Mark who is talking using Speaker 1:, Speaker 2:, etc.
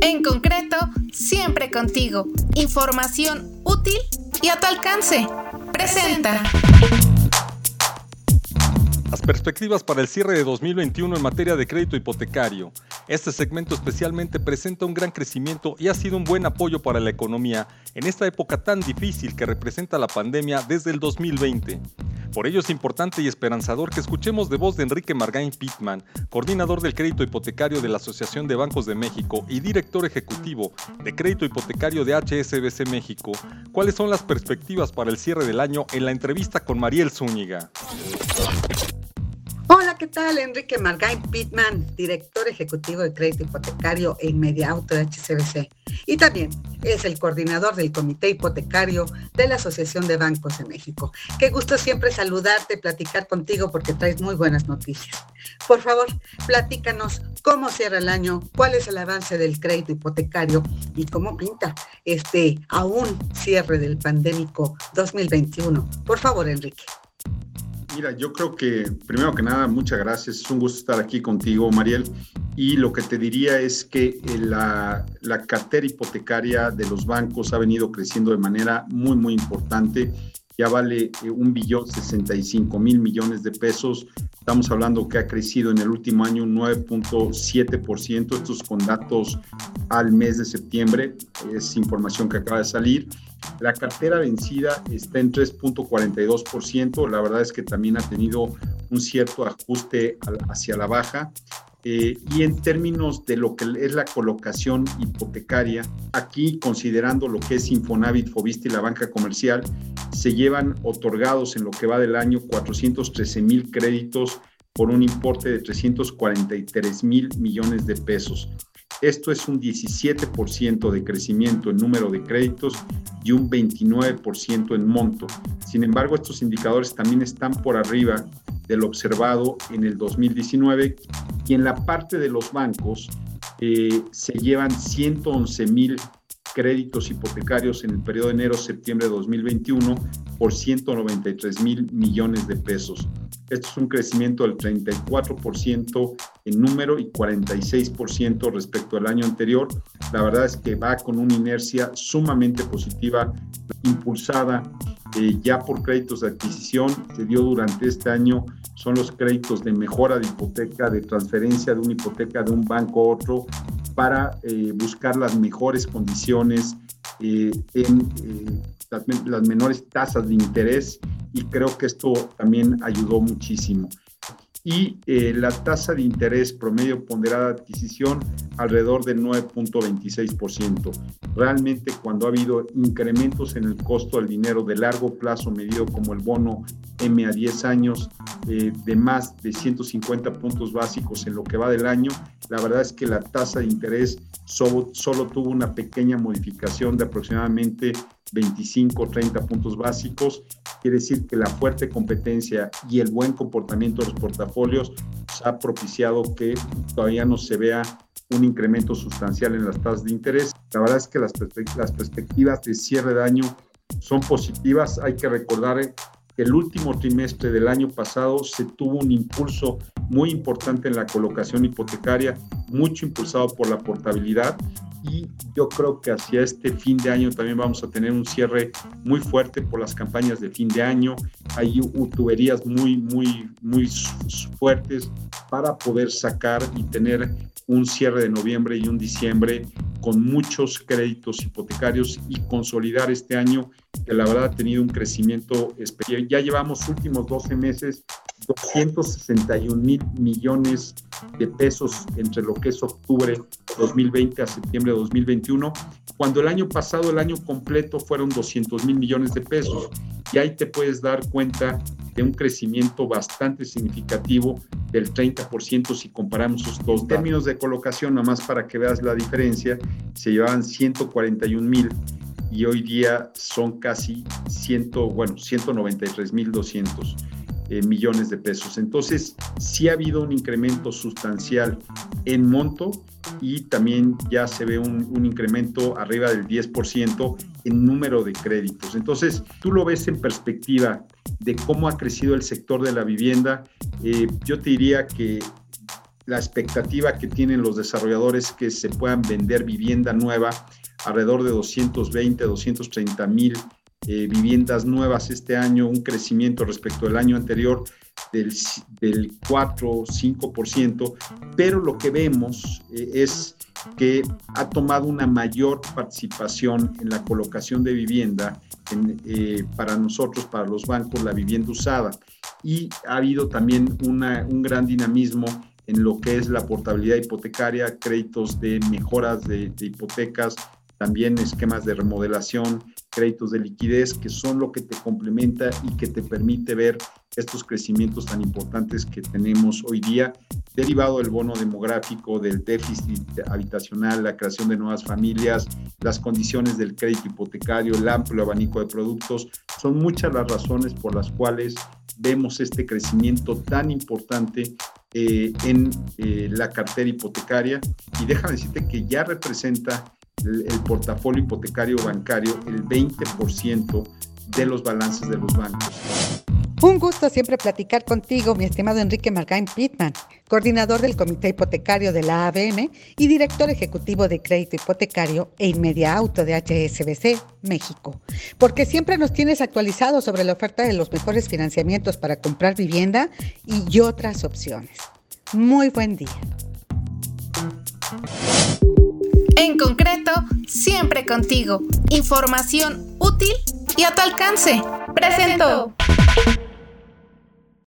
Speaker 1: En concreto, siempre contigo. Información útil y a tu alcance. Presenta.
Speaker 2: Las perspectivas para el cierre de 2021 en materia de crédito hipotecario. Este segmento especialmente presenta un gran crecimiento y ha sido un buen apoyo para la economía en esta época tan difícil que representa la pandemia desde el 2020. Por ello es importante y esperanzador que escuchemos de voz de Enrique Margain Pittman, coordinador del crédito hipotecario de la Asociación de Bancos de México y director ejecutivo de crédito hipotecario de HSBC México, cuáles son las perspectivas para el cierre del año en la entrevista con Mariel Zúñiga.
Speaker 3: ¿Qué tal? Enrique Margain Pittman, director ejecutivo de crédito hipotecario en Media Auto de HCBC. Y también es el coordinador del Comité Hipotecario de la Asociación de Bancos de México. Qué gusto siempre saludarte, platicar contigo porque traes muy buenas noticias. Por favor, platícanos cómo cierra el año, cuál es el avance del crédito hipotecario y cómo pinta este aún cierre del pandémico 2021. Por favor, Enrique.
Speaker 4: Mira, yo creo que primero que nada, muchas gracias. Es un gusto estar aquí contigo, Mariel. Y lo que te diría es que eh, la, la cartera hipotecaria de los bancos ha venido creciendo de manera muy, muy importante. Ya vale eh, un billón 65 mil millones de pesos. Estamos hablando que ha crecido en el último año un 9.7%. Estos con datos al mes de septiembre. Es información que acaba de salir. La cartera vencida está en 3.42%. La verdad es que también ha tenido un cierto ajuste hacia la baja. Eh, y en términos de lo que es la colocación hipotecaria, aquí considerando lo que es Infonavit, Fobiste y la banca comercial, se llevan otorgados en lo que va del año 413 mil créditos por un importe de 343 mil millones de pesos. Esto es un 17% de crecimiento en número de créditos y un 29% en monto. Sin embargo, estos indicadores también están por arriba del observado en el 2019 y en la parte de los bancos eh, se llevan 111 mil créditos hipotecarios en el periodo de enero-septiembre de 2021 por 193 mil millones de pesos. Esto es un crecimiento del 34% en número y 46% respecto al año anterior. La verdad es que va con una inercia sumamente positiva, impulsada eh, ya por créditos de adquisición. Se dio durante este año, son los créditos de mejora de hipoteca, de transferencia de una hipoteca de un banco a otro para eh, buscar las mejores condiciones eh, en las, las menores tasas de interés y creo que esto también ayudó muchísimo y eh, la tasa de interés promedio ponderada de adquisición alrededor del 9.26%. Realmente cuando ha habido incrementos en el costo del dinero de largo plazo medido como el bono M a 10 años eh, de más de 150 puntos básicos en lo que va del año, la verdad es que la tasa de interés solo, solo tuvo una pequeña modificación de aproximadamente 25 o 30 puntos básicos. Quiere decir que la fuerte competencia y el buen comportamiento de los portafolios ha propiciado que todavía no se vea un incremento sustancial en las tasas de interés. La verdad es que las, las perspectivas de cierre de año son positivas. Hay que recordar que el último trimestre del año pasado se tuvo un impulso muy importante en la colocación hipotecaria, mucho impulsado por la portabilidad y yo creo que hacia este fin de año también vamos a tener un cierre muy fuerte por las campañas de fin de año. Hay tuberías muy, muy, muy fuertes para poder sacar y tener un cierre de noviembre y un diciembre con muchos créditos hipotecarios y consolidar este año que la verdad ha tenido un crecimiento especial. Ya llevamos últimos 12 meses 261 mil millones de pesos entre lo que es octubre 2020 a septiembre de 2021, cuando el año pasado, el año completo, fueron 200 mil millones de pesos. Y ahí te puedes dar cuenta de un crecimiento bastante significativo del 30% si comparamos estos dos términos de colocación, nomás para que veas la diferencia, se llevaban 141 mil y hoy día son casi 100, bueno, 193 mil 200. Eh, millones de pesos. Entonces, sí ha habido un incremento sustancial en monto y también ya se ve un, incremento arriba del 10% en número de créditos. Entonces, tú lo ves en perspectiva de cómo ha crecido el sector de la vivienda. Eh, yo te diría que la expectativa que tienen los desarrolladores que se puedan vender vivienda nueva, alrededor de 220, 230 mil eh, viviendas nuevas este año, un crecimiento respecto al año anterior del, del 4 5%, pero lo que vemos eh, es que ha tomado una mayor participación en la colocación de vivienda eh, para nosotros, para los bancos, la vivienda usada. Y ha habido también una, un gran dinamismo en lo que es la portabilidad hipotecaria, créditos de mejoras de hipotecas, también esquemas de remodelación, créditos de liquidez, que son lo que te complementa y que te permite ver estos crecimientos tan importantes que tenemos hoy día, derivado del bono demográfico, del déficit habitacional, la creación de nuevas familias, las condiciones del crédito hipotecario, el amplio abanico de productos. Son muchas las razones por las cuales vemos este crecimiento tan importante eh, en eh, la cartera hipotecaria y déjame decirte que ya representa el, portafolio hipotecario bancario el 20% de los balances de los bancos.
Speaker 3: Un gusto siempre platicar contigo, mi estimado Enrique Margain Pittman, coordinador del Comité Hipotecario de la ABM y director ejecutivo de Crédito Hipotecario e Inmedia Auto de HSBC, México. Porque siempre nos tienes actualizados sobre la oferta de los mejores financiamientos para comprar vivienda y otras opciones. Muy buen día.
Speaker 1: En concreto, siempre contigo. Información útil y a tu alcance. Presento.